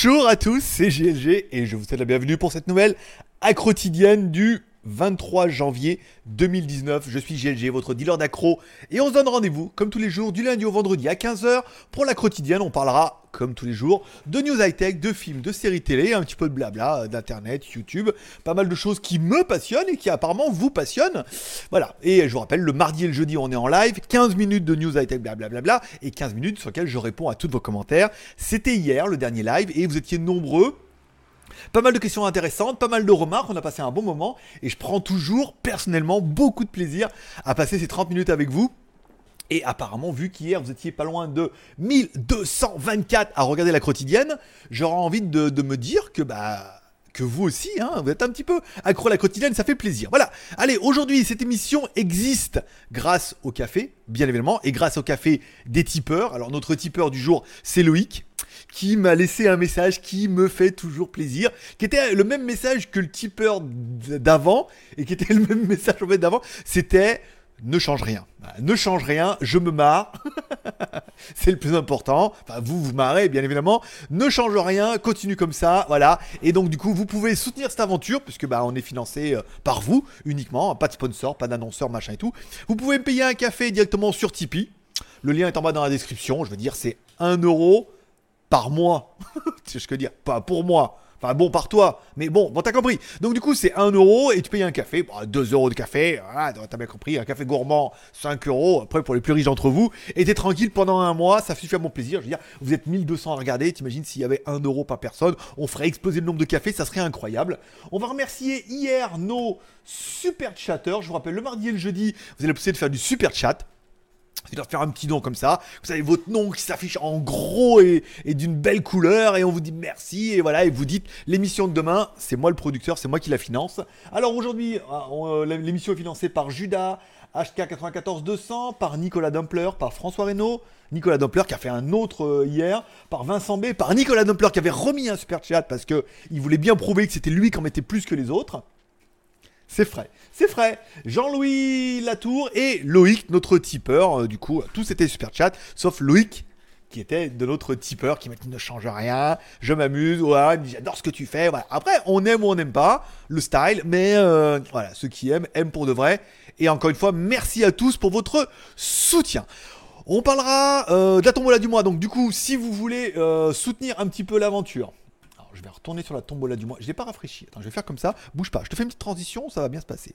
Bonjour à tous, c'est GLG et je vous souhaite la bienvenue pour cette nouvelle accrotidienne du 23 janvier 2019. Je suis GLG, votre dealer d'accro, et on se donne rendez-vous, comme tous les jours, du lundi au vendredi à 15h pour la quotidienne. On parlera, comme tous les jours, de news high-tech, de films, de séries télé, un petit peu de blabla, euh, d'internet, YouTube, pas mal de choses qui me passionnent et qui apparemment vous passionnent. Voilà, et je vous rappelle, le mardi et le jeudi, on est en live, 15 minutes de news high-tech, blablabla, et 15 minutes sur lesquelles je réponds à tous vos commentaires. C'était hier, le dernier live, et vous étiez nombreux pas mal de questions intéressantes, pas mal de remarques, on a passé un bon moment et je prends toujours personnellement beaucoup de plaisir à passer ces 30 minutes avec vous. Et apparemment, vu qu'hier vous étiez pas loin de 1224 à regarder la quotidienne, j'aurais envie de, me dire que bah que vous aussi, hein, vous êtes un petit peu accro à la quotidienne, ça fait plaisir. Voilà. Allez, aujourd'hui, cette émission existe grâce au café, bien évidemment, et grâce au café des tipeurs. Alors, notre tipeur du jour, c'est Loïc qui m'a laissé un message qui me fait toujours plaisir, qui était le même message que le tipeur d'avant, et qui était le même message en fait d'avant, c'était ne change rien. Ne change rien, je me marre. c'est le plus important. Enfin, vous vous marrez, bien évidemment. Ne change rien, continue comme ça, voilà. Et donc, du coup, vous pouvez soutenir cette aventure, puisque bah, on est financé euh, par vous uniquement. Pas de sponsor, pas d'annonceur, machin et tout. Vous pouvez me payer un café directement sur Tipeee. Le lien est en bas dans la description. Je veux dire, c'est 1 euro par mois. c'est ce que dire, pas pour moi. Enfin bon, par toi. Mais bon, bon, t'as compris. Donc du coup, c'est 1 euro et tu payes un café. 2 euros de café. Voilà, t'as bien compris. Un café gourmand, 5 euros. Après, pour les plus riches d'entre vous. Et t'es tranquille pendant un mois. Ça suffit à mon plaisir. Je veux dire, vous êtes 1200 à regarder. T'imagines s'il y avait 1 euro par personne. On ferait exploser le nombre de cafés. Ça serait incroyable. On va remercier hier nos super chatters. Je vous rappelle, le mardi et le jeudi, vous allez pousser de faire du super chat c'est leur faire un petit nom comme ça. Vous avez votre nom qui s'affiche en gros et, d'une belle couleur et on vous dit merci et voilà et vous dites l'émission de demain, c'est moi le producteur, c'est moi qui la finance. Alors aujourd'hui, euh, l'émission est financée par Judas, HK 94 200, par Nicolas Dumpler, par François Reynaud, Nicolas Dumpler qui a fait un autre euh, hier, par Vincent B, par Nicolas Dumpler qui avait remis un super chat parce que il voulait bien prouver que c'était lui qui en mettait plus que les autres. C'est frais. C'est frais. Jean-Louis Latour et Loïc, notre tipeur. Euh, du coup, tout c'était super chat, sauf Loïc qui était de notre tipeur qui m'a dit ne change rien, je m'amuse, j'adore ce que tu fais. Voilà. Après, on aime ou on n'aime pas le style, mais euh, voilà, ceux qui aiment aiment pour de vrai. Et encore une fois, merci à tous pour votre soutien. On parlera euh, de la tombola du mois. Donc du coup, si vous voulez soutenir un petit peu l'aventure, je vais retourner sur la tombola du mois. Je l'ai pas rafraîchi. Attends, je vais faire comme ça. Bouge pas. Je te fais une petite transition, ça va bien se passer.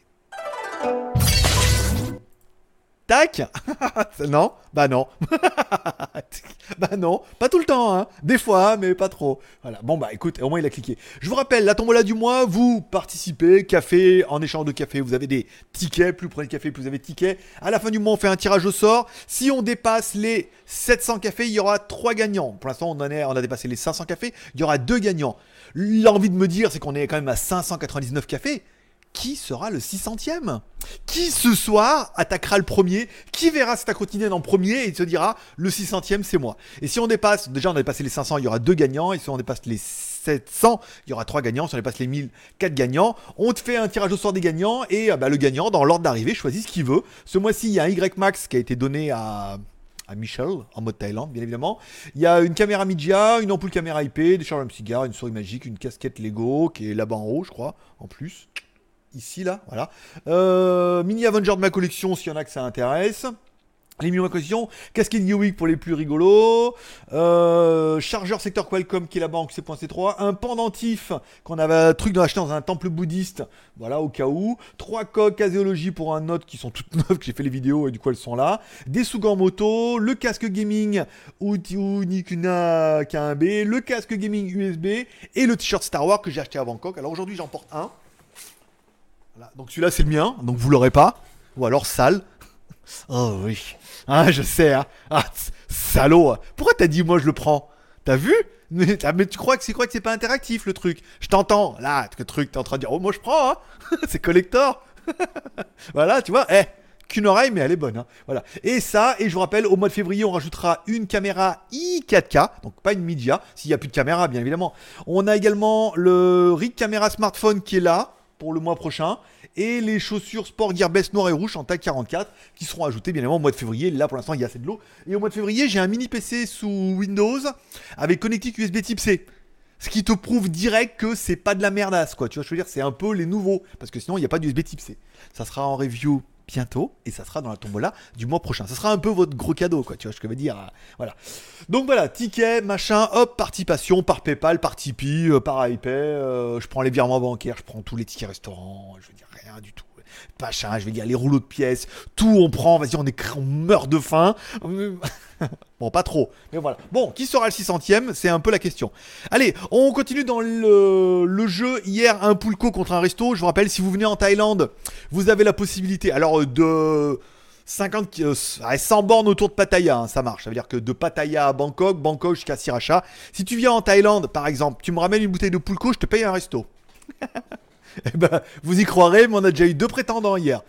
Tac Non Bah non. bah non. Pas tout le temps, hein. Des fois, mais pas trop. Voilà. Bon, bah écoute, au moins il a cliqué. Je vous rappelle, la tombola du mois, vous participez, café, en échange de café, vous avez des tickets. Plus vous prenez de café, plus vous avez de tickets. À la fin du mois, on fait un tirage au sort. Si on dépasse les 700 cafés, il y aura 3 gagnants. Pour l'instant, on, en est, on a dépassé les 500 cafés. Il y aura 2 gagnants. L'envie de me dire, c'est qu'on est quand même à 599 cafés qui sera le 600ème Qui ce soir attaquera le premier? Qui verra cette quotidienne en premier et se dira le 600ème c'est moi? Et si on dépasse, déjà on a dépassé les 500, il y aura deux gagnants, et si on dépasse les 700, il y aura trois gagnants, si on dépasse les 1000, quatre gagnants. On te fait un tirage au sort des gagnants, et ah bah, le gagnant, dans l'ordre d'arrivée, choisit ce qu'il veut. Ce mois-ci, il y a un Y Max qui a été donné à à Michel, en mode Thaïlande, bien évidemment. Il y a une caméra Media, une ampoule caméra IP, des charges à cigare, une souris magique, une casquette Lego qui est là-bas en haut, je crois, en plus ici là, voilà. Euh, mini Avenger de ma collection s'il y en a que ça intéresse. Les de ma collection, casquette Geewick pour les plus rigolos, euh, chargeur secteur Qualcomm qui est là-bas en QC.C3, un pendentif qu'on avait un truc acheté dans un temple bouddhiste, voilà au cas où, trois coques caséologie pour un note qui sont toutes neuves, que j'ai fait les vidéos et du coup elles sont là, des sous moto, le casque gaming Nikuna K1B, le casque gaming USB et le t-shirt Star Wars que j'ai acheté à Bangkok. Alors aujourd'hui j'en porte un. Donc celui-là c'est le mien, donc vous l'aurez pas. Ou alors sale. Oh oui. Ah je sais, hein. Ah, salaud. Pourquoi t'as dit moi je le prends? T'as vu? Mais, tu crois que c'est quoi que c'est pas interactif le truc? Je t'entends. Là, le truc, t'es en train de dire oh moi je prends, hein C'est collector. voilà, tu vois. Eh, qu'une oreille, mais elle est bonne. Hein. Voilà. Et ça, et je vous rappelle, au mois de février, on rajoutera une caméra i4K, donc pas une Media, s'il n'y a plus de caméra, bien évidemment. On a également le rig caméra smartphone qui est là pour le mois prochain. et les chaussures Sport Gearbest noir et rouge en taille 44 qui seront ajoutées bien évidemment au mois de février. Là pour l'instant il y a assez de l'eau. Et au mois de février j'ai un mini PC sous Windows avec connectique USB Type C. Ce qui te prouve direct que c'est pas de la merdasse quoi. Tu vois, je veux dire, c'est un peu les nouveaux parce que sinon il n'y a pas d'USB Type C. Ça sera en review bientôt et ça sera dans la tombola du mois prochain. Ça sera un peu votre gros cadeau, quoi, tu vois ce que je veux dire. Voilà. Donc voilà, ticket, machin, hop, participation par PayPal, par Tipeee, euh, par iPay, euh, je prends les virements bancaires, je prends tous les tickets restaurants, je veux dire rien du tout machin, je vais dire les rouleaux de pièces, tout on prend, vas-y, on, on meurt de faim. bon, pas trop, mais voilà. Bon, qui sera le 600ème C'est un peu la question. Allez, on continue dans le, jeu. Hier, un poulco contre un resto. Je vous rappelle, si vous venez en Thaïlande, vous avez la possibilité, alors de. 50, 100 euh, bornes autour de Pattaya, hein, ça marche. Ça veut dire que de Pattaya à Bangkok, Bangkok jusqu'à Sriracha. Si tu viens en Thaïlande, par exemple, tu me ramènes une bouteille de poulco, je te paye un resto. Eh ben, vous y croirez, mais on a déjà eu deux prétendants hier.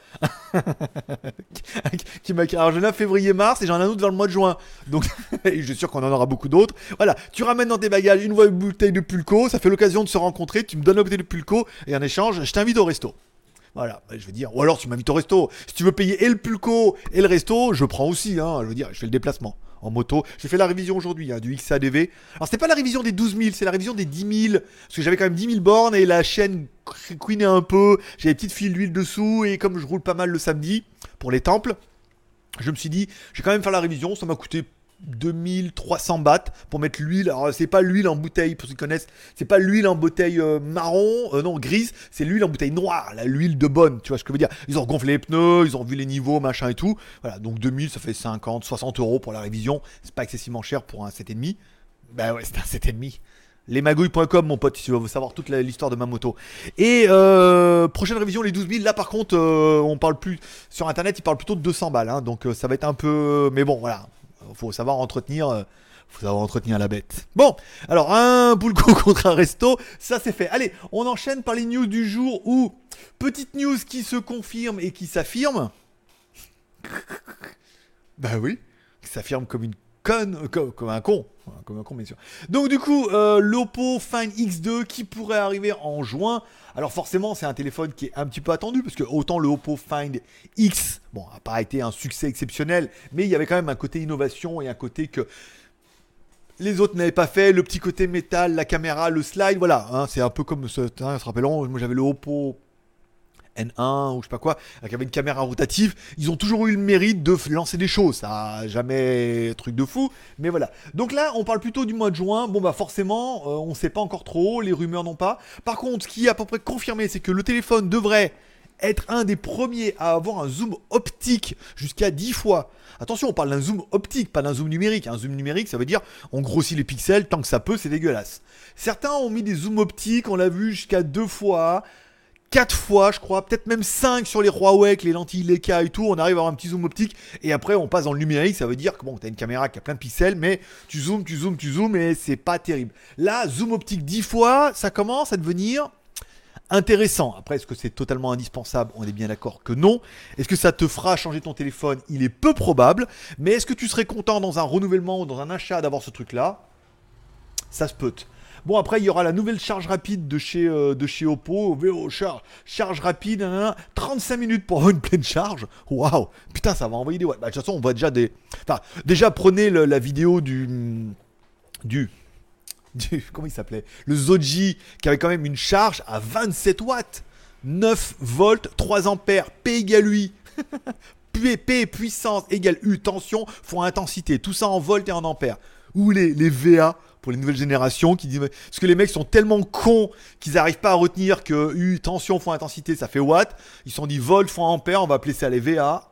qui m'a Alors j'en ai février-mars et j'en ai un autre vers le mois de juin. Donc je suis sûr qu'on en aura beaucoup d'autres. Voilà, tu ramènes dans tes bagages une bouteille de pulco, ça fait l'occasion de se rencontrer, tu me donnes la bouteille de pulco et en échange, je t'invite au resto. Voilà, bah, je veux dire. Ou alors tu m'invites au resto. Si tu veux payer et le pulco et le resto, je prends aussi. Hein, je veux dire, je fais le déplacement en moto. J'ai fait la révision aujourd'hui hein, du XADV. Alors c'était pas la révision des 12 000, c'est la révision des 10 000. Parce que j'avais quand même 10 000 bornes et la chaîne queenait un peu. J'avais des petites fils d'huile dessous et comme je roule pas mal le samedi pour les temples, je me suis dit, je vais quand même faire la révision. Ça m'a coûté 2300 bahts pour mettre l'huile. Alors c'est pas l'huile en bouteille pour ceux qui connaissent, c'est pas l'huile en bouteille euh, marron, euh, non grise, c'est l'huile en bouteille noire, l'huile de bonne, tu vois ce que je veux dire. Ils ont gonflé les pneus, ils ont vu les niveaux, machin et tout. Voilà, donc 2000 ça fait 50, 60 euros pour la révision, c'est pas excessivement cher pour un 7,5. Bah ouais, c'est un 7,5 lesmagouilles.com mon pote si tu veux savoir toute l'histoire de ma moto et euh, prochaine révision les 12 000 là par contre on parle plus sur internet ils parlent plutôt de 200 balles hein, donc ça va être un peu mais bon voilà faut savoir entretenir. Euh, faut savoir entretenir la bête. Bon, alors un boulco contre un resto, ça c'est fait. Allez, on enchaîne par les news du jour ou petite news qui se confirme et qui s'affirme. bah oui, qui s'affirme comme une euh, comme, un con, comme un con bien sûr. Donc du coup, euh, l'Oppo Find X2 qui pourrait arriver en juin. Alors forcément, c'est un téléphone qui est un petit peu attendu parce que autant le Oppo Find X, bon, n'a pas été un succès exceptionnel, mais il y avait quand même un côté innovation et un côté que les autres n'avaient pas fait, le petit côté métal, la caméra, le slide, voilà, hein, c'est un peu comme ce, hein, se rappelons, moi j'avais le Oppo N1 ou je sais pas quoi, avec une caméra rotative, ils ont toujours eu le mérite de lancer des choses. Ça jamais truc de fou, mais voilà. Donc là, on parle plutôt du mois de juin. Bon bah forcément, euh, on sait pas encore trop, les rumeurs n'ont pas. Par contre, ce qui est à peu près confirmé, c'est que le téléphone devrait être un des premiers à avoir un zoom optique jusqu'à 10 fois. Attention, on parle d'un zoom optique, pas d'un zoom numérique. Un zoom numérique, ça veut dire on grossit les pixels tant que ça peut, c'est dégueulasse. Certains ont mis des zooms optiques, on l'a vu jusqu'à deux fois. 4 fois, je crois, peut-être même 5 sur les Huawei les lentilles Leica et tout. On arrive à avoir un petit zoom optique et après on passe dans le numérique. Ça veut dire que bon, t'as une caméra qui a plein de pixels, mais tu zoomes, tu zoomes, tu zoomes et c'est pas terrible. Là, zoom optique 10 fois, ça commence à devenir intéressant. Après, est-ce que c'est totalement indispensable? On est bien d'accord que non. Est-ce que ça te fera changer ton téléphone? Il est peu probable. Mais est-ce que tu serais content dans un renouvellement ou dans un achat d'avoir ce truc-là? Ça se peut. Bon, après, il y aura la nouvelle charge rapide de chez, euh, de chez Oppo. VO charge, charge rapide, 35 minutes pour une pleine charge. Waouh Putain, ça va envoyer des watts. Bah, de toute façon, on voit déjà des. Enfin, déjà, prenez la vidéo du. Du. Du. Comment il s'appelait? Le Zoji, qui avait quand même une charge à 27 watts. 9 volts, 3 ampères, P égale UI. P, puissance égale U, tension fois intensité. Tout ça en volts et en ampères. Ou les, les VA pour les nouvelles générations qui disent parce que les mecs sont tellement cons qu'ils n'arrivent pas à retenir que U tension fois intensité ça fait watt. Ils se sont dit volt fois ampère, on va appeler ça les VA.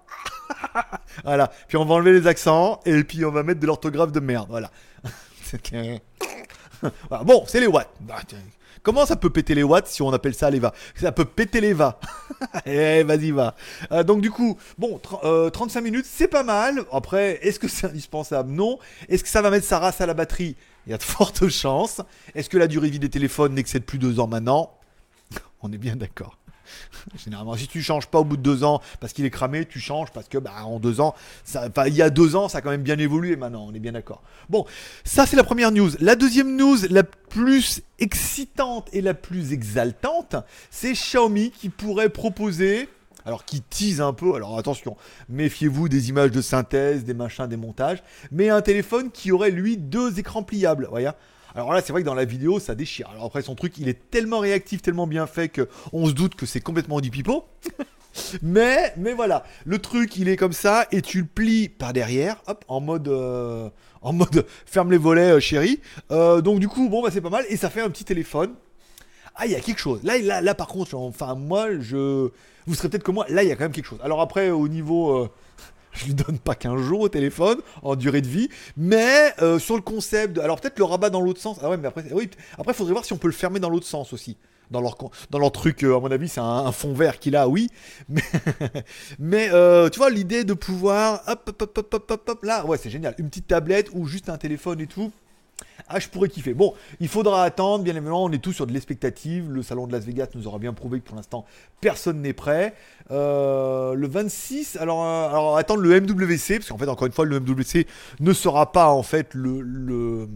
voilà. Puis on va enlever les accents et puis on va mettre de l'orthographe de merde. Voilà. Bon, c'est les watts. Comment ça peut péter les watts si on appelle ça les va Ça peut péter les va. eh, vas-y, va. Euh, donc, du coup, bon, 35 euh, minutes, c'est pas mal. Après, est-ce que c'est indispensable? Non. Est-ce que ça va mettre sa race à la batterie? Il y a de fortes chances. Est-ce que la durée vie des téléphones n'excède plus deux ans maintenant? On est bien d'accord. Généralement, si tu changes pas au bout de deux ans parce qu'il est cramé, tu changes parce que bah, en deux ans, ça, il y a deux ans, ça a quand même bien évolué maintenant, on est bien d'accord. Bon, ça c'est la première news. La deuxième news, la plus excitante et la plus exaltante, c'est Xiaomi qui pourrait proposer alors qui tease un peu, alors attention, méfiez-vous des images de synthèse, des machins, des montages, mais un téléphone qui aurait lui deux écrans pliables, voyez alors là, c'est vrai que dans la vidéo, ça déchire. Alors après, son truc, il est tellement réactif, tellement bien fait que on se doute que c'est complètement du pipeau. mais, mais voilà, le truc, il est comme ça et tu le plies par derrière, hop, en mode, euh, en mode ferme les volets, euh, chérie. Euh, donc du coup, bon, bah c'est pas mal et ça fait un petit téléphone. Ah, il y a quelque chose. Là, là, là, par contre, enfin, moi, je, vous serez peut-être comme moi. Là, il y a quand même quelque chose. Alors après, au niveau je lui donne pas 15 jours au téléphone en durée de vie, mais euh, sur le concept, alors peut-être le rabat dans l'autre sens. Ah ouais, mais après, oui, après, faudrait voir si on peut le fermer dans l'autre sens aussi. Dans leur, dans leur truc, euh, à mon avis, c'est un, fond vert qu'il a, oui. Mais, mais euh, tu vois, l'idée de pouvoir, hop, hop, hop, hop, hop, hop, là, ouais, c'est génial. Une petite tablette ou juste un téléphone et tout. Ah, je pourrais kiffer. Bon, il faudra attendre, bien évidemment, on est tous sur de l'expectative. Le salon de Las Vegas nous aura bien prouvé que pour l'instant, personne n'est prêt. Euh, le 26, alors, euh, alors attendre le MWC, parce qu'en fait, encore une fois, le MWC ne sera pas en fait le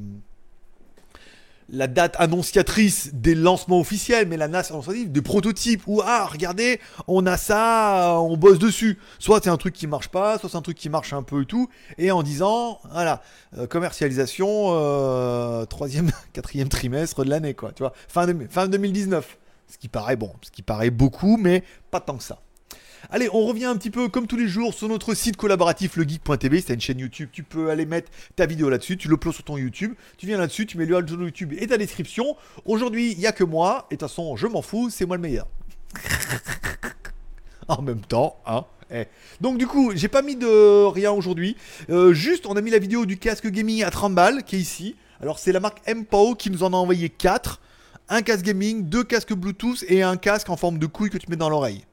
la date annonciatrice des lancements officiels, mais la annonciatrice des prototypes où ah regardez, on a ça, on bosse dessus. Soit c'est un truc qui marche pas, soit c'est un truc qui marche un peu et tout, et en disant voilà euh, commercialisation euh, troisième, quatrième trimestre de l'année quoi, tu vois, fin, de, fin 2019. Ce qui paraît bon, ce qui paraît beaucoup, mais pas tant que ça. Allez, on revient un petit peu comme tous les jours sur notre site collaboratif legeek.tv. C'est une chaîne YouTube. Tu peux aller mettre ta vidéo là-dessus. Tu l'uploades sur ton YouTube. Tu viens là-dessus, tu mets le de YouTube et ta description. Aujourd'hui, il n'y a que moi. Et de toute façon, je m'en fous. C'est moi le meilleur. en même temps, hein. Eh. Donc du coup, j'ai pas mis de rien aujourd'hui. Euh, juste, on a mis la vidéo du casque gaming à 30 balles qui est ici. Alors c'est la marque MPO qui nous en a envoyé 4. Un casque gaming, deux casques Bluetooth et un casque en forme de couille que tu mets dans l'oreille.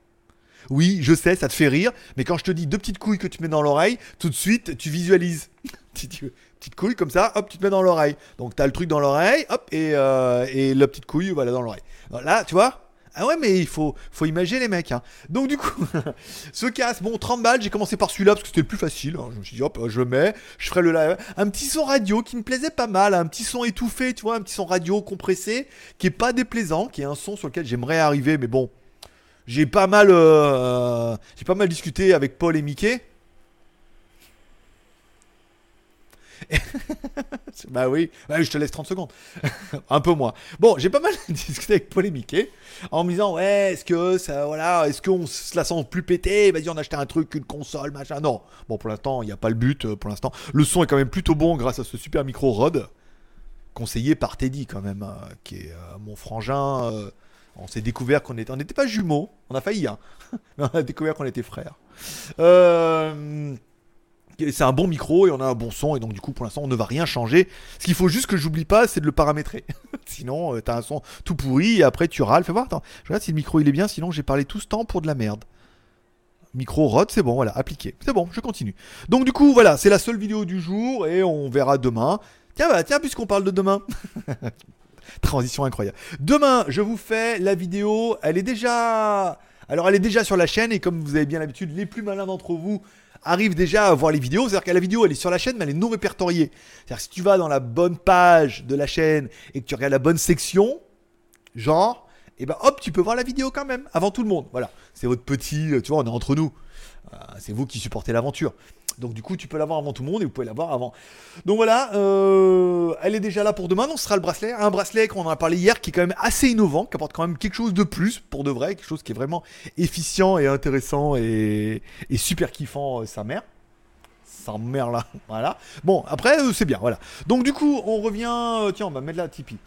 Oui, je sais, ça te fait rire, mais quand je te dis deux petites couilles que tu mets dans l'oreille, tout de suite, tu visualises. petite couille comme ça, hop, tu te mets dans l'oreille. Donc, tu as le truc dans l'oreille, hop, et, euh, la petite couille, voilà, dans l'oreille. Là, tu vois ah ouais, mais il faut, faut imaginer les mecs. Hein. Donc du coup, ce casque, bon, 30 balles, j'ai commencé par celui-là parce que c'était le plus facile. Hein. Je me suis dit, hop, je mets, je ferai le live. Un petit son radio qui me plaisait pas mal, un petit son étouffé, tu vois, un petit son radio compressé, qui est pas déplaisant, qui est un son sur lequel j'aimerais arriver, mais bon, j'ai pas mal, euh, j'ai pas mal discuté avec Paul et Mickey. bah oui, je te laisse 30 secondes. un peu moins. Bon, j'ai pas mal discuté avec Paul et Mickey en me disant ouais, est-ce que ça voilà, est-ce qu'on se la sent plus pété Vas-y, on achète un truc, une console, machin. Non. Bon, pour l'instant, il n'y a pas le but euh, pour l'instant. Le son est quand même plutôt bon grâce à ce super micro Rode conseillé par Teddy quand même, euh, qui est mon frangin on s'est découvert qu'on était, on n'était pas jumeaux, on a failli, hein, on a découvert qu'on était frères. Euh, c'est un bon micro et on a un bon son et donc du coup pour l'instant on ne va rien changer. Ce qu'il faut juste que j'oublie pas c'est de le paramétrer. sinon euh, t'as un son tout pourri et après tu râles. Fais voir, attends, je regarde si le micro il est bien, sinon j'ai parlé tout ce temps pour de la merde. Micro rod, c'est bon, voilà, appliqué. C'est bon, je continue. Donc du coup voilà, c'est la seule vidéo du jour et on verra demain. Tiens, bah, tiens, puisqu'on parle de demain. Transition incroyable. Demain, je vous fais la vidéo. Elle est déjà. Alors, elle est déjà sur la chaîne et comme vous avez bien l'habitude, les plus malins d'entre vous arrivent déjà à voir les vidéos. C'est-à-dire que la vidéo, elle est sur la chaîne, mais elle est non répertoriée. C'est-à-dire que si tu vas dans la bonne page de la chaîne et que tu regardes la bonne section, genre, et eh ben hop, tu peux voir la vidéo quand même, avant tout le monde. Voilà, c'est votre petit, tu vois, on est entre nous. Euh, c'est vous qui supportez l'aventure. Donc du coup, tu peux l'avoir avant tout le monde et vous pouvez l'avoir avant. Donc voilà, euh, elle est déjà là pour demain. Donc ce sera le bracelet, un bracelet qu'on en a parlé hier, qui est quand même assez innovant, qui apporte quand même quelque chose de plus pour de vrai, quelque chose qui est vraiment efficient et intéressant et, super kiffant, euh, sa mère. Sa mère là, voilà. Bon, après euh, c'est bien, voilà. Donc du coup, on revient. tiens, on va mettre là Tipeee.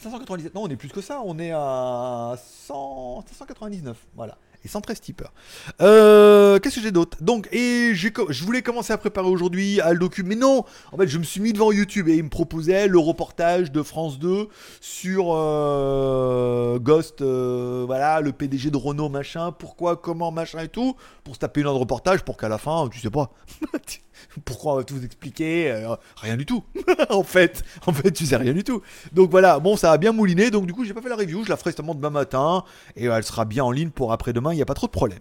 597. Non, on est plus que ça. On est à 100, 599. Voilà. Et 113 tipeurs. Euh, Qu'est-ce que j'ai d'autre? Donc, et je voulais commencer à préparer aujourd'hui à le docu, mais non En fait, je me suis mis devant YouTube et il me proposait le reportage de France 2 sur euh, Ghost, euh, voilà, le PDG de Renault, machin, pourquoi, comment, machin et tout, pour se taper une de reportage pour qu'à la fin, tu sais pas. Pourquoi on va tout expliquer Euh, Rien du tout. en fait, en fait, tu sais rien du tout. Donc voilà, bon, ça a bien mouliné. Donc du coup, j'ai pas fait la review. Je la ferai justement demain matin et elle sera bien en ligne pour après-demain. Il n'y a pas trop de problème.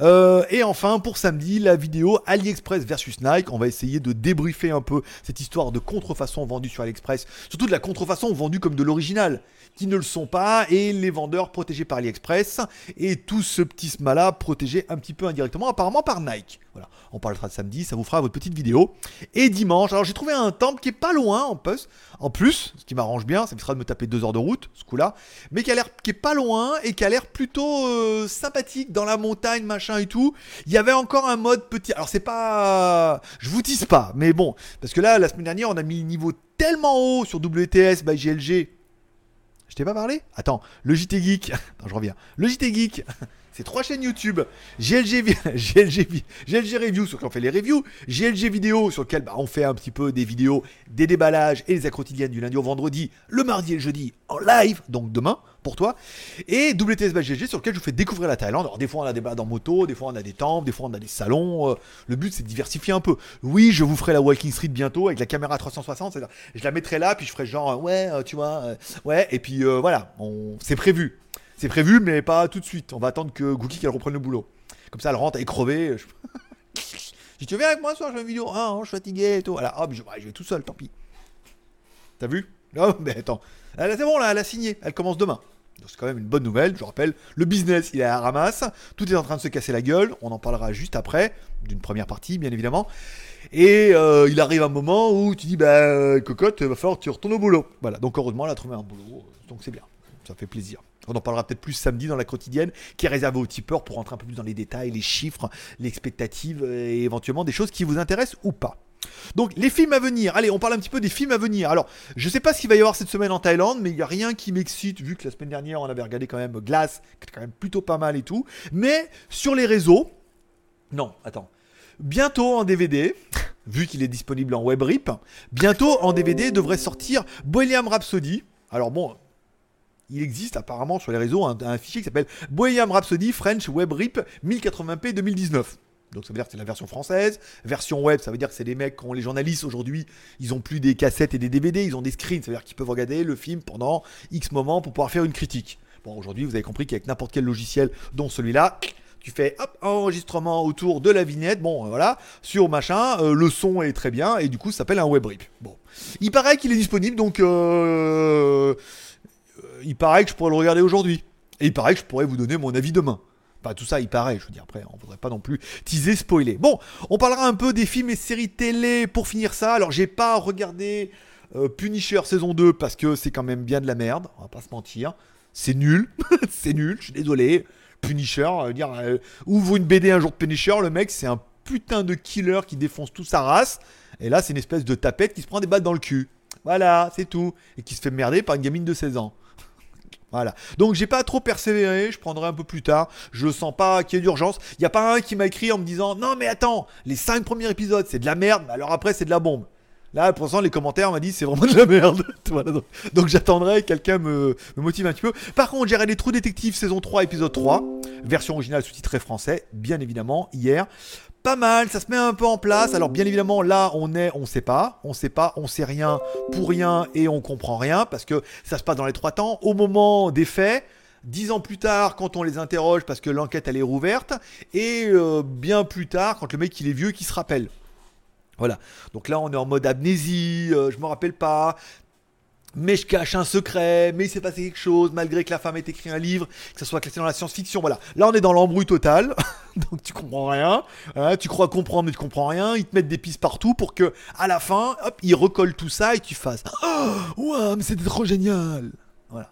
Euh, et enfin, pour samedi, la vidéo AliExpress versus Nike. On va essayer de débriefer un peu cette histoire de contrefaçon vendue sur AliExpress. Surtout de la contrefaçon vendue comme de l'original, qui ne le sont pas, et les vendeurs protégés par AliExpress. Et tout ce petit sma-là protégé un petit peu indirectement, apparemment par Nike. Voilà, on parlera de samedi, ça vous fera votre petite vidéo. Et dimanche, alors j'ai trouvé un temple qui est pas loin en plus, en plus, ce qui m'arrange bien, ça me sera de me taper deux heures de route, ce coup-là, mais qui a l'air qui est pas loin et qui a l'air plutôt euh, sympathique dans la montagne, machin et tout. Il y avait encore un mode petit. Alors c'est pas, je vous tease pas, mais bon, parce que là la semaine dernière on a mis le niveau tellement haut sur WTS by GLG. Je t'ai pas parlé? Attends, le JT Geek. Attends, je reviens. Le JT Geek. C'est trois chaînes YouTube. GLG, GLG, GLG Review sur lequel on fait les reviews. GLG Vidéo sur lequel bah, on fait un petit peu des vidéos, des déballages et les accros quotidiennes du lundi au vendredi, le mardi et le jeudi en live, donc demain pour toi. Et WTS by GLG sur lequel je vous fais découvrir la Thaïlande. Alors des fois on a des balades en moto, des fois on a des temples, des fois on a des salons. euh, le but c'est de diversifier un peu. Oui, je vous ferai la Walking Street bientôt avec la caméra 360. c'est-à-dire, Je la mettrai là, puis je ferai genre, euh, ouais, euh, tu vois, ouais, et puis voilà, c'est prévu. C'est prévu, mais pas tout de suite. On va attendre que Gookie qu'elle reprenne le boulot. Comme ça, elle rentre, elle est crevée. Je... je dis, tu viens avec moi ce soir, je fais une vidéo. Ah, non, je suis fatigué et tout. Voilà, hop, je vais tout seul, tant pis. T'as vu? Non, mais attends. Elle- C'est bon, là, elle a signé. Elle commence demain. C'est quand même une bonne nouvelle, je rappelle. Le business, il est à la ramasse. Tout est en train de se casser la gueule. On en parlera juste après, d'une première partie, bien évidemment. Et euh, il arrive un moment où tu dis, bah, euh, cocotte, va falloir que tu retournes au boulot. Voilà, donc heureusement, elle a trouvé un boulot. Donc c'est bien. Ça fait plaisir. On en parlera peut-être plus samedi dans la quotidienne, qui est réservée aux tipeurs pour rentrer un peu plus dans les détails, les chiffres, l'expectative et éventuellement des choses qui vous intéressent ou pas. Donc les films à venir. Allez, on parle un petit peu des films à venir. Alors, je sais pas ce qu'il va y avoir cette semaine en Thaïlande, mais il y a rien qui m'excite vu que la semaine dernière on avait regardé quand même Glass, qui était quand même plutôt pas mal et tout. Mais sur les réseaux, non, attends. Bientôt en DVD, vu qu'il est disponible en web rip, bientôt en DVD devrait sortir Bohemian Rhapsody. Alors bon, il existe apparemment sur les réseaux un, un fichier qui s'appelle Bohemian Rhapsody French Web Rip 1080p 2019. Donc ça veut dire que c'est la version française. Version web, ça veut dire que c'est les mecs, quand les journalistes aujourd'hui, ils ont plus des cassettes et des DVD, ils ont des screens. Ça veut dire qu'ils peuvent regarder le film pendant X moments pour pouvoir faire une critique. Bon, aujourd'hui, vous avez compris qu'avec n'importe quel logiciel, dont celui-là, tu fais hop, enregistrement autour de la vignette, bon euh, voilà, sur machin, euh, le son est très bien, et du coup ça s'appelle un web rip. Bon. Il paraît qu'il est disponible, donc euh, euh, il paraît que je pourrais le regarder aujourd'hui. Et il paraît que je pourrais vous donner mon avis demain. Enfin, tout ça, il paraît, je veux dire, après, on voudrait pas non plus teaser, spoiler. Bon, on parlera un peu des films et séries télé pour finir ça. Alors, j'ai pas regardé euh, Punisher saison 2 parce que c'est quand même bien de la merde, on va pas se mentir. C'est nul, c'est nul, je suis désolé. Punisher, euh, dire, euh, ouvre une BD un jour de Punisher, le mec, c'est un putain de killer qui défonce toute sa race. Et là, c'est une espèce de tapette qui se prend des balles dans le cul. Voilà, c'est tout. Et qui se fait merder par une gamine de 16 ans. Voilà. Donc j'ai pas trop persévéré, je prendrai un peu plus tard. Je sens pas qu'il y ait d'urgence. Il y a pas un qui m'a écrit en me disant "Non mais attends, les 5 premiers épisodes, c'est de la merde, mais alors après c'est de la bombe." Là, pour l'instant, les commentaires m'ont dit c'est vraiment de la merde. Donc j'attendrai que quelqu'un me, me motive un petit peu. Par contre, j'ai regardé Trou Détective saison 3, épisode 3, version originale sous-titrée français, bien évidemment, hier. Pas mal, ça se met un peu en place. Alors bien évidemment, là, on est, on sait pas, on sait pas, on sait rien pour rien et on comprend rien parce que ça se passe dans les trois temps. Au moment des faits, dix ans plus tard, quand on les interroge parce que l'enquête elle est rouverte, et euh, bien plus tard, quand le mec il est vieux, qui se rappelle. Voilà. Donc là, on est en mode amnésie, euh, je me rappelle pas. Mais je cache un secret, mais il s'est passé quelque chose, malgré que la femme ait écrit un livre, que ça soit classé dans la science-fiction. Voilà. Là, on est dans l'embrouille total. Donc tu comprends rien. Hein, tu crois comprendre, mais tu comprends rien. Ils te mettent des pistes partout pour que, à la fin, hop, ils recollent tout ça et tu fasses. Oh, ouais, mais c'était trop génial. Voilà.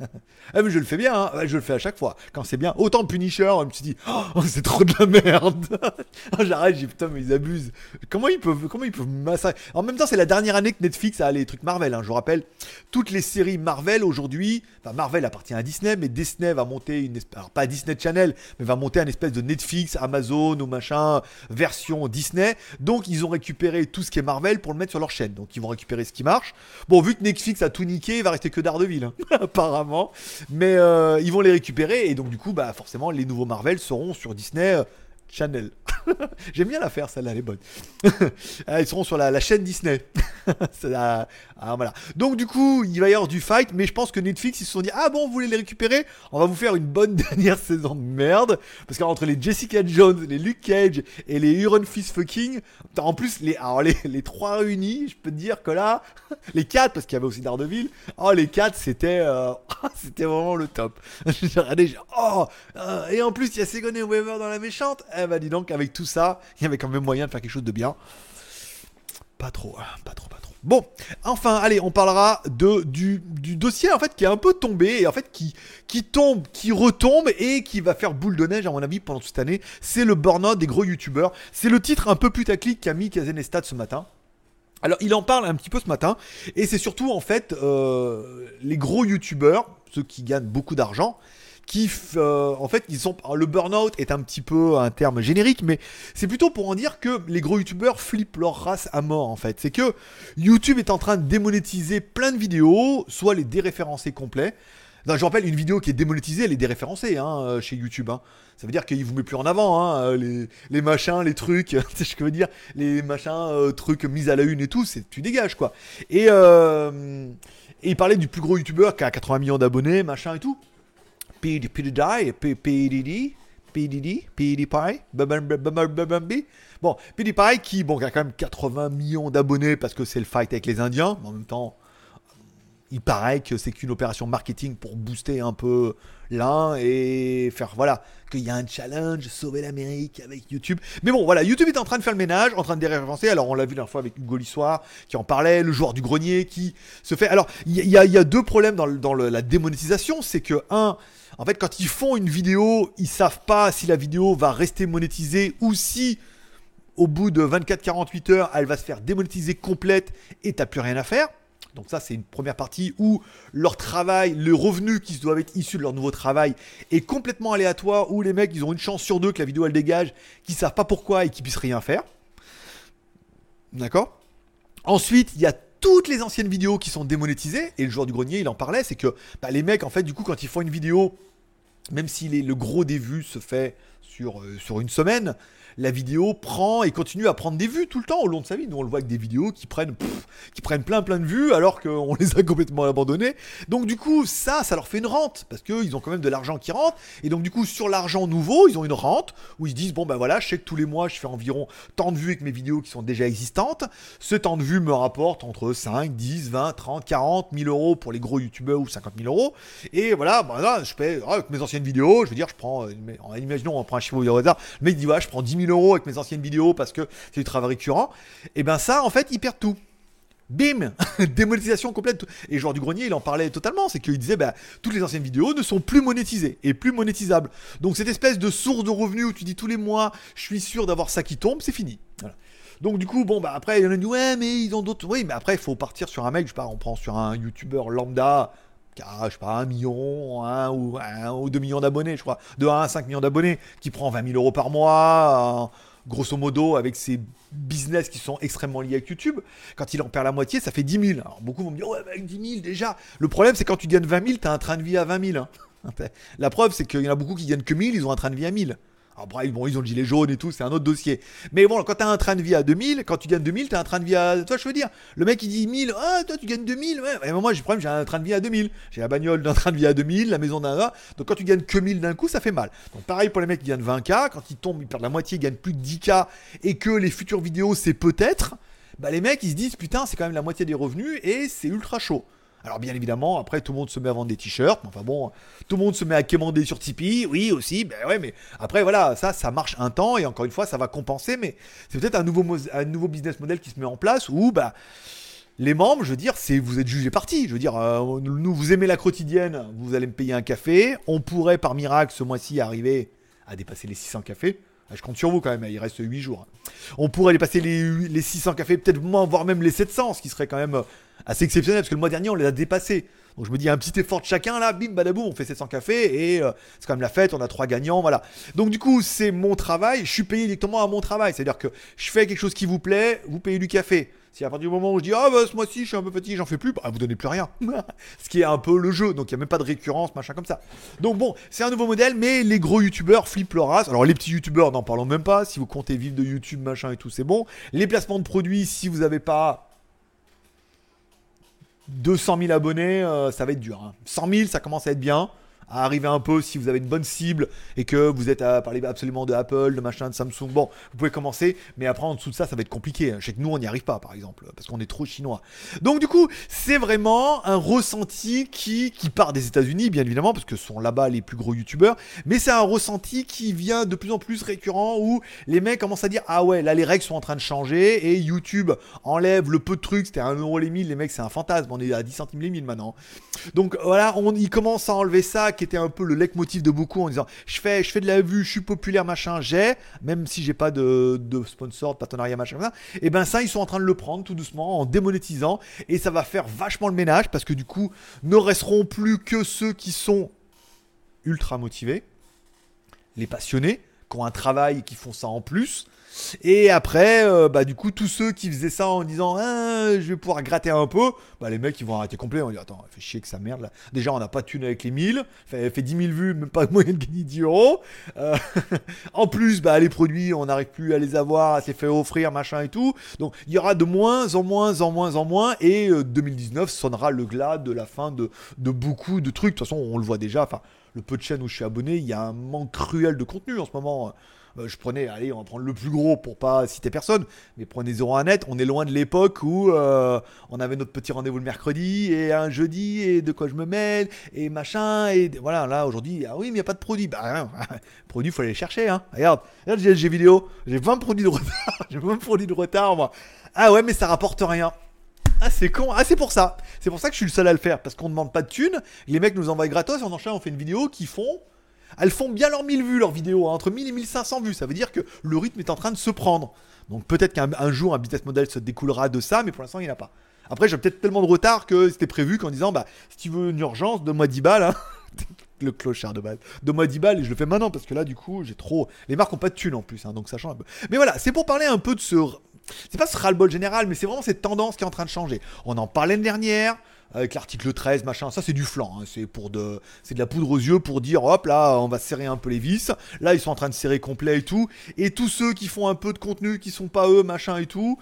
ah mais je le fais bien, hein. je le fais à chaque fois. Quand c'est bien, autant Punisher, je me suis dit, oh, c'est trop de la merde. J'arrête, j'ai putain mais ils abusent. Comment ils peuvent, comment ils peuvent massacrer? En même temps, c'est la dernière année que Netflix a les trucs Marvel. Hein. Je vous rappelle, toutes les séries Marvel aujourd'hui, enfin Marvel appartient à Disney, mais Disney va monter une, espèce, alors pas Disney Channel, mais va monter un espèce de Netflix, Amazon ou machin version Disney. Donc ils ont récupéré tout ce qui est Marvel pour le mettre sur leur chaîne. Donc ils vont récupérer ce qui marche. Bon, vu que Netflix a tout niqué, il va rester que Daredevil, hein, apparemment. Mais euh, ils vont les récupérer et donc du coup, bah forcément, les nouveaux Marvel seront sur Disney. Channel. J'aime bien la faire, celle-là, elle est bonne. Ah, ils seront sur la, chaîne Disney. ah, voilà. Donc, du coup, il va y avoir du fight, mais je pense que Netflix, ils se sont dit Ah bon, vous voulez les récupérer? On va vous faire une bonne dernière saison de merde. Parce qu'entre les Jessica Jones, les Luke Cage et les Huron Fist Fucking, en plus, les, alors les, trois réunis, je peux te dire que là, les quatre, parce qu'il y avait aussi Daredevil, oh, les quatre, c'était euh, vraiment le top. J'ai regardé, oh, euh, et en plus, il y a Sigourney Weaver dans la méchante. Eh ben, dis donc, avec tout ça, il y avait quand même moyen de faire quelque chose de bien. Pas trop, hein, pas trop, pas trop. Bon, enfin, allez, on parlera du, dossier en fait qui est un peu tombé et en fait qui, qui tombe, qui retombe et qui va faire boule de neige à mon avis pendant toute cette année. C'est le burn-out des gros youtubeurs. C'est le titre un peu putaclic qu'a mis Kazenestat ce matin. Alors il en parle un petit peu ce matin et c'est surtout en fait euh, les gros youtubeurs, ceux qui gagnent beaucoup d'argent, qui euh, en fait ils sont le burn-out est un petit peu un terme générique mais c'est plutôt pour en dire que les gros youtubeurs flippent leur race à mort en fait. C'est que YouTube est en train de démonétiser plein de vidéos soit les déréférencer complets non, je rappelle, une vidéo qui est démonétisée, elle est déréférencée hein, euh, chez YouTube. Hein. Ça veut dire qu'il vous met plus en avant hein, euh, les, machins, les trucs, tu sais ce que je veux dire, les machins, trucs mis à la une et tout, c'est tu dégages quoi. Et, et il parlait du plus gros youtubeur qui a 80 millions d'abonnés, machin et tout. PewDiePie, PewDiePie, PewDiePie, Bon, PewDiePie qui, bon, a quand même 80 millions d'abonnés parce que c'est le fight avec les Indiens, mais en même temps, il paraît que c'est qu'une opération marketing pour booster un peu l'un et faire voilà qu'il y a un challenge sauver l'Amérique avec YouTube. Mais bon voilà YouTube est en train de faire le ménage en train de déréférencer alors on l'a vu la fois avec Hugo qui en parlait le joueur du grenier qui se fait. Alors il y, a deux problèmes dans, dans la démonétisation. C'est que un en fait, quand ils font une vidéo, ils savent pas si la vidéo va rester monétisée ou si au bout de 24-48 heures, elle va se faire démonétiser complète et t'as plus rien à faire. Donc ça, c'est une première partie où leur travail, le revenu qui doivent être issu de leur nouveau travail est complètement aléatoire, où les mecs, ils ont une chance sur deux que la vidéo, elle dégage, qu'ils savent pas pourquoi et qu'ils puissent rien faire. D'accord? Ensuite, il y a toutes les anciennes vidéos qui sont démonétisées, et le joueur du grenier, il en parlait, c'est que bah, les mecs, en fait, du coup, quand ils font une vidéo, même si le gros des vues se fait sur, euh, sur une semaine, la vidéo prend et continue à prendre des vues tout le temps au long de sa vie. Nous, on le voit avec des vidéos qui prennent, qui prennent plein plein de vues alors qu'on les a complètement abandonnées. Donc, du coup, ça, ça leur fait une rente parce qu'ils ont quand même de l'argent qui rentre. Et donc, du coup, sur l'argent nouveau, ils ont une rente où ils se disent Bon, ben voilà, je sais que tous les mois, je fais environ tant de vues avec mes vidéos qui sont déjà existantes. Ce temps de vues me rapporte entre 5, 10, 20, 30, 40 000 euros pour les gros youtubeurs ou 50 000 euros. Et voilà, ben là, je fais ah, avec mes anciennes vidéos, je veux dire, je prends, euh, imaginons, on prend un chiffre de hasard, le mec dit Voilà, je prends 10 000 euros avec mes anciennes vidéos parce que c'est du travail récurrent, et ben ça, en fait, ils perdent tout. Bim Démonétisation complète. Et Joueur du Grenier, il en parlait totalement. C'est qu'il disait, bah, toutes les anciennes vidéos ne sont plus monétisées et plus monétisables. Donc cette espèce de source de revenus où tu dis tous les mois, je suis sûr d'avoir ça qui tombe, c'est fini. Donc du coup, bon, bah après, il y en a dit, ouais, mais ils ont d'autres... Oui, mais après, il faut partir sur un mec, je sais pas, on prend sur un YouTuber lambda qui a, je sais pas, un million, un ou, un ou deux millions d'abonnés, je crois, de 1 à 5 millions d'abonnés, qui prend 20 000 euros par mois, grosso modo, avec ses business qui sont extrêmement liés avec YouTube, quand il en perd la moitié, ça fait 10 000. Alors beaucoup vont me dire, ouais, avec 10 000 déjà. Le problème, c'est quand tu gagnes 20 000, tu as un train de vie à 20 000. Hein. La preuve, c'est qu'il y en a beaucoup qui gagnent que 1000, ils ont un train de vie à 1000. Alors, bref, bon, ils ont le gilet jaune et tout, c'est un autre dossier. Mais bon, quand t'as un train de vie à 2000, quand tu gagnes 2000, t'as un train de vie à. Toi, je veux dire, le mec il dit 1000, ah, toi tu gagnes 2000, ouais. Et moi, j'ai problème, j'ai un train de vie à 2000. J'ai la bagnole d'un train de vie à 2000, la maison d'un. Donc, quand tu gagnes que 1000 d'un coup, ça fait mal. Donc, pareil pour les mecs qui gagnent 20K, quand ils tombent, ils perdent la moitié, ils gagnent plus de 10K et que les futures vidéos, c'est peut-être. Bah, les mecs, ils se disent, putain, c'est quand même la moitié des revenus et c'est ultra chaud. Alors bien évidemment, après tout le monde se met à vendre des t-shirts, enfin bon, tout le monde se met à quémander sur Tipeee, oui aussi, ben mais après voilà, ça, ça marche un temps et encore une fois, ça va compenser, mais c'est peut-être un nouveau, business model qui se met en place où bah les membres, je veux dire, vous êtes jugés partis. Je veux dire, euh, nous, vous aimez la quotidienne, vous allez me payer un café. On pourrait, par miracle, ce mois-ci, arriver à dépasser les 600 cafés. Ah, je compte sur vous quand même, il reste 8 jours. On pourrait dépasser les, les 600 cafés, peut-être moins, voire même les 700, ce qui serait quand même euh, assez exceptionnel, parce que le mois dernier, on les a dépassés. Donc je me dis, un petit effort de chacun là, bim, badaboum, on fait 700 cafés et euh, c'est quand même la fête, on a trois gagnants, voilà. Donc du coup, c'est mon travail, je suis payé directement à mon travail, c'est-à-dire que je fais quelque chose qui vous plaît, vous payez du café. Si à partir du moment où je dis, ah bah ce mois-ci, je suis un peu fatigué, j'en fais plus, bah vous donnez plus rien. ce qui est un peu le jeu, donc il n'y a même pas de récurrence, machin comme ça. Donc bon, c'est un nouveau modèle, mais les gros youtubeurs flippent leur race. Alors les petits youtubeurs, n'en parlons même pas, si vous comptez vivre de YouTube, machin et tout, c'est bon. Les placements de produits, si vous n'avez pas 200 000 abonnés, euh, ça va être dur. 100 hein. 000, ça commence à être bien à arriver un peu si vous avez une bonne cible et que vous êtes à parler absolument de Apple, de machin, de Samsung. Bon, vous pouvez commencer, mais après en dessous de ça, ça va être compliqué. Je sais que nous, on n'y arrive pas, par exemple, parce qu'on est trop chinois. Donc du coup, c'est vraiment un ressenti qui, qui part des États-Unis, bien évidemment, parce que sont là-bas les plus gros youtubeurs, mais c'est un ressenti qui vient de plus en plus récurrent où les mecs commencent à dire ah ouais, là les règles sont en train de changer et YouTube enlève le peu de trucs, c'était 1€ euro les 1000, les mecs c'est un fantasme, on est à 10 centimes les 1000 maintenant. Donc voilà, on, ils commencent à enlever ça qui était un peu le leitmotiv de beaucoup en disant je fais, je fais de la vue, je suis populaire, machin, j'ai, même si j'ai pas de, sponsor, de partenariat, machin, et ben ça, ils sont en train de le prendre tout doucement en démonétisant et ça va faire vachement le ménage parce que du coup, ne resteront plus que ceux qui sont ultra motivés, les passionnés, un travail qui font ça en plus. Et après, euh, bah du coup, tous ceux qui faisaient ça en disant ah, je vais pouvoir gratter un peu, bah les mecs ils vont arrêter complet. On dit attends, fait chier que ça merde là. Déjà, on n'a pas de thune avec les 1000, fait, fait 10 000 vues, même pas moyen de gagner 10 euros. Euh, en plus, bah les produits, on n'arrive plus à les avoir, à se les faire offrir, machin et tout. Donc il y aura de moins en moins, en moins, en moins. Et 2019 euh, sonnera le glas de la fin de, de beaucoup de trucs. De toute façon, on le voit déjà. Enfin, le peu de chaînes où je suis abonné, il y a un manque cruel de contenu en ce moment. Euh, je prenais, allez, on va prendre le plus gros pour pas citer personne, mais prenez 01net, on est loin de l'époque où euh, on avait notre petit rendez-vous le mercredi et un jeudi et de quoi je me mêle et machin et voilà, là aujourd'hui, ah oui, mais il n'y a pas de produit. Bah, rien, produit, il faut aller chercher, hein. Regarde, regarde, j'ai vidéo, j'ai 20 produits de retard, j'ai 20 produits de retard, moi. Ah ouais, mais ça rapporte rien. Ah, c'est con. Ah, c'est pour ça. C'est pour ça que je suis le seul à le faire. Parce qu'on ne demande pas de thunes. Les mecs nous envoient gratos. Et on enchaîne, on fait une vidéo qui font elles font bien leurs 1000 vues, leurs vidéos, hein, entre 1000 et 1500 vues. Ça veut dire que le rythme est en train de se prendre. Donc peut-être qu'un jour, un business model se découlera de ça, mais pour l'instant, il n'y en a pas. Après, j'ai peut-être tellement de retard que c'était prévu qu'en disant, bah, si tu veux une urgence, donne-moi 10 balles. Hein. le clochard de balle. Donne-moi 10 balles et je le fais maintenant parce que là, du coup, j'ai trop. Les marques ont pas de thunes en plus, hein, donc ça change un peu. Mais voilà, c'est pour parler un peu de ce. C'est pas ce ras-le-bol général, mais c'est vraiment cette tendance qui est en train de changer. On en parlait l'année dernière avec l'article 13, machin, ça c'est du flanc, hein. c'est pour de, c'est de la poudre aux yeux pour dire hop là on va serrer un peu les vis, là ils sont en train de serrer complet et tout, et tous ceux qui font un peu de contenu qui sont pas eux machin et tout,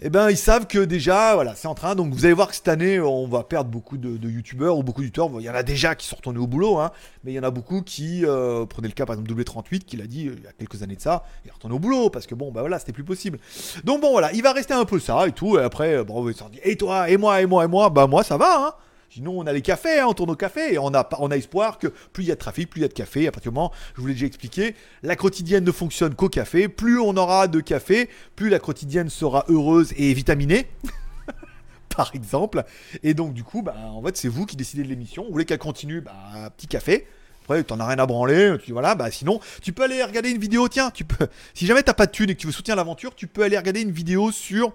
eh ben ils savent que déjà, voilà, c'est en train. Donc vous allez voir que cette année, on va perdre beaucoup de, youtubeurs ou beaucoup de youtubeurs. Il y en a déjà qui sont retournés au boulot, hein, mais il y en a beaucoup qui, euh, prenez le cas par exemple W38 qui l'a dit euh, il y a quelques années de ça, il est retourné au boulot parce que bon, bah voilà, c'était plus possible. Donc bon, voilà, il va rester un peu ça et tout. Et après, bon, ils se dit, et toi, et moi, et moi, et moi, bah moi ça va, hein. Sinon, on a les cafés, hein, on tourne au café et on a, on espoir que plus il y a de trafic, plus il y a de café. À partir du moment, je vous l'ai déjà expliqué, la quotidienne ne fonctionne qu'au café. Plus on aura de café, plus la quotidienne sera heureuse et vitaminée. par exemple. Et donc, du coup, bah, en fait, c'est vous qui décidez de l'émission. Vous voulez qu'elle continue bah, Petit café. Après, t'en as rien à branler, tu voilà, bah sinon, tu peux aller regarder une vidéo, tiens, tu peux, si jamais t'as pas de thune et que tu veux soutenir l'aventure, tu peux aller regarder une vidéo sur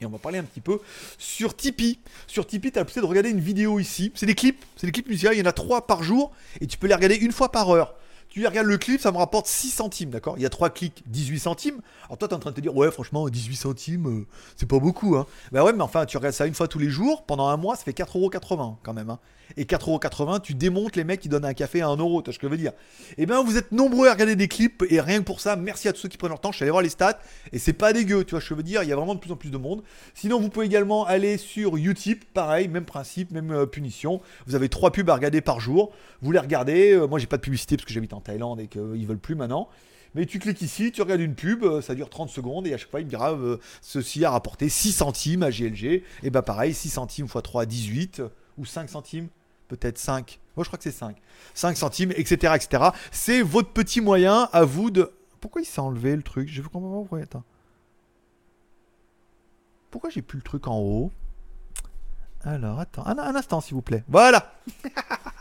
et on va parler un petit peu sur Tipeee. Sur Tipeee, tu as la de regarder une vidéo ici. C'est des clips, c'est des clips musicaux. Il y en a trois par jour et tu peux les regarder une fois par heure. Tu regardes le clip, ça me rapporte 6 centimes, d'accord? Il y a 3 clics, 18 centimes. Alors toi, tu es en train de te dire, ouais, franchement, 18 centimes, euh, c'est pas beaucoup, hein. Bah ouais, mais enfin, tu regardes ça une fois tous les jours, pendant un mois, ça fait 4,80€ quand même, hein. Et 4,80€, tu démontes les mecs qui donnent un café à 1€, tu ce que je veux dire? Eh bien, vous êtes nombreux à regarder des clips, et rien que pour ça, merci à tous ceux qui prennent leur temps. Je suis allé voir les stats, et c'est pas dégueu, tu vois, je veux dire, il y a vraiment de plus en plus de monde. Sinon, vous pouvez également aller sur Utip, pareil, même principe, même euh, punition. Vous avez 3 pubs à regarder par jour. Vous les regardez, euh, moi j'ai pas de publicité parce que j'habite en Thaïlande et qu'ils veulent plus maintenant. Mais tu cliques ici, tu regardes une pub, euh, ça dure 30 secondes et à chaque fois il me dira ceci a rapporté 6 centimes à GLG. Et bah pareil, 6 centimes x 3, 18 ou 5 centimes peut-être 5. Moi, je crois que c'est 5. 5 centimes, etc. etc. C'est votre petit moyen à vous de. Pourquoi il s'est enlevé le truc? Je veux comprendre pourquoi. Attends. Pourquoi j'ai plus le truc en haut? Alors, attends, un, un instant s'il vous plaît. Voilà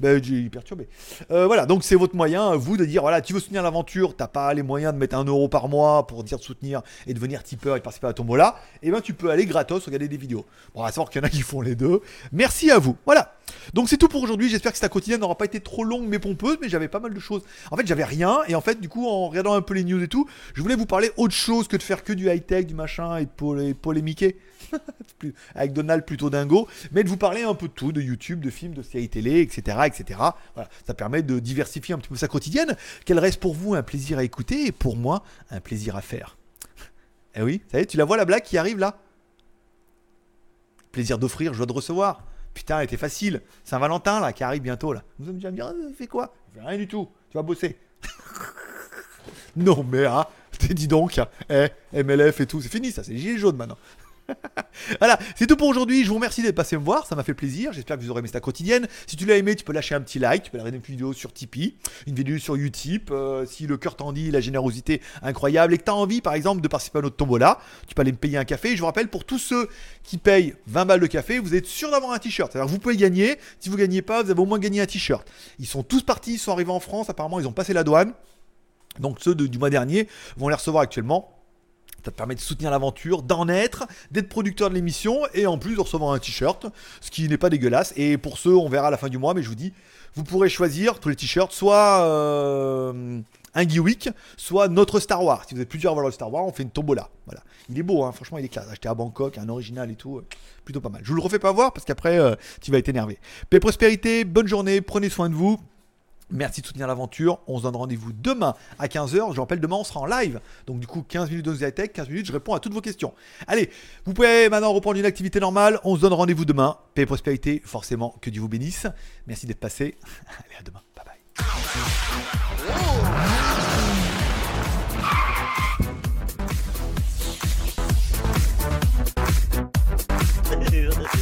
ben, j'ai perturbé. Euh, voilà, donc c'est votre moyen, vous, de dire voilà, tu veux soutenir l'aventure, t'as pas les moyens de mettre un euro par mois pour dire soutenir et devenir tipeur et participer à la tombola, et eh ben tu peux aller gratos regarder des vidéos. Bon, on va savoir qu'il y en a qui font les deux. Merci à vous. Voilà. Donc c'est tout pour aujourd'hui. J'espère que cette quotidienne n'aura pas été trop longue mais pompeuse, mais j'avais pas mal de choses. En fait, j'avais rien, et en fait, du coup, en regardant un peu les news et tout, je voulais vous parler autre chose que de faire que du high-tech, du machin et de polémiquer. avec Donald plutôt dingo, mais de vous parler un peu de tout, de YouTube, de films, de séries télé, etc. etc. Voilà, ça permet de diversifier un petit peu sa quotidienne, qu'elle reste pour vous un plaisir à écouter et pour moi un plaisir à faire. Eh oui, ça y tu la vois la blague qui arrive là? Plaisir d'offrir, joie de recevoir. Putain, elle était facile. Saint-Valentin là qui arrive bientôt là. Vous allez me dire, ah, fais quoi? Rien du tout. Tu vas bosser. non mais hein, dis donc, eh, MLF et tout, c'est fini ça, c'est gilet jaune maintenant. voilà, c'est tout pour aujourd'hui. Je vous remercie d'être passé me voir, ça m'a fait plaisir. J'espère que vous aurez aimé cette quotidienne. Si tu l'as aimé, tu peux lâcher un petit like, tu peux regarder une vidéo sur Tipeee, une vidéo sur Utip. Euh, si le cœur t'en dit, la générosité incroyable et que tu as envie, par exemple, de participer à notre tombola, tu peux aller me payer un café. je vous rappelle, pour tous ceux qui payent 20 balles de café, vous êtes sûr d'avoir un t-shirt. Alors vous pouvez gagner. Si vous gagnez pas, vous avez au moins gagné un t-shirt. Ils sont tous partis, ils sont arrivés en France. Apparemment, ils ont passé la douane. Donc ceux du mois dernier vont les recevoir actuellement. Ça te permet de soutenir l'aventure, d'en être, d'être producteur de l'émission et en plus de recevoir un t-shirt, ce qui n'est pas dégueulasse. Et pour ceux, on verra à la fin du mois, mais je vous dis, vous pourrez choisir tous les t-shirts, soit euh, un Geewick, soit notre Star Wars. Si vous êtes plusieurs à avoir le Star Wars, on fait une tombola. Voilà. Il est beau, hein, franchement, il est classe. Acheté à Bangkok, un original et tout, euh, plutôt pas mal. Je vous le refais pas voir parce qu'après, euh, tu vas être énervé. Paix, prospérité, bonne journée, prenez soin de vous. Merci de soutenir l'aventure. On se donne rendez-vous demain à 15h. Je vous rappelle, demain, on sera en live. Donc, du coup, 15 minutes de Tech, 15 minutes, je réponds à toutes vos questions. Allez, vous pouvez maintenant reprendre une activité normale. On se donne rendez-vous demain. Paix et prospérité, forcément, que Dieu vous bénisse. Merci d'être passé. Allez, à demain. Bye bye.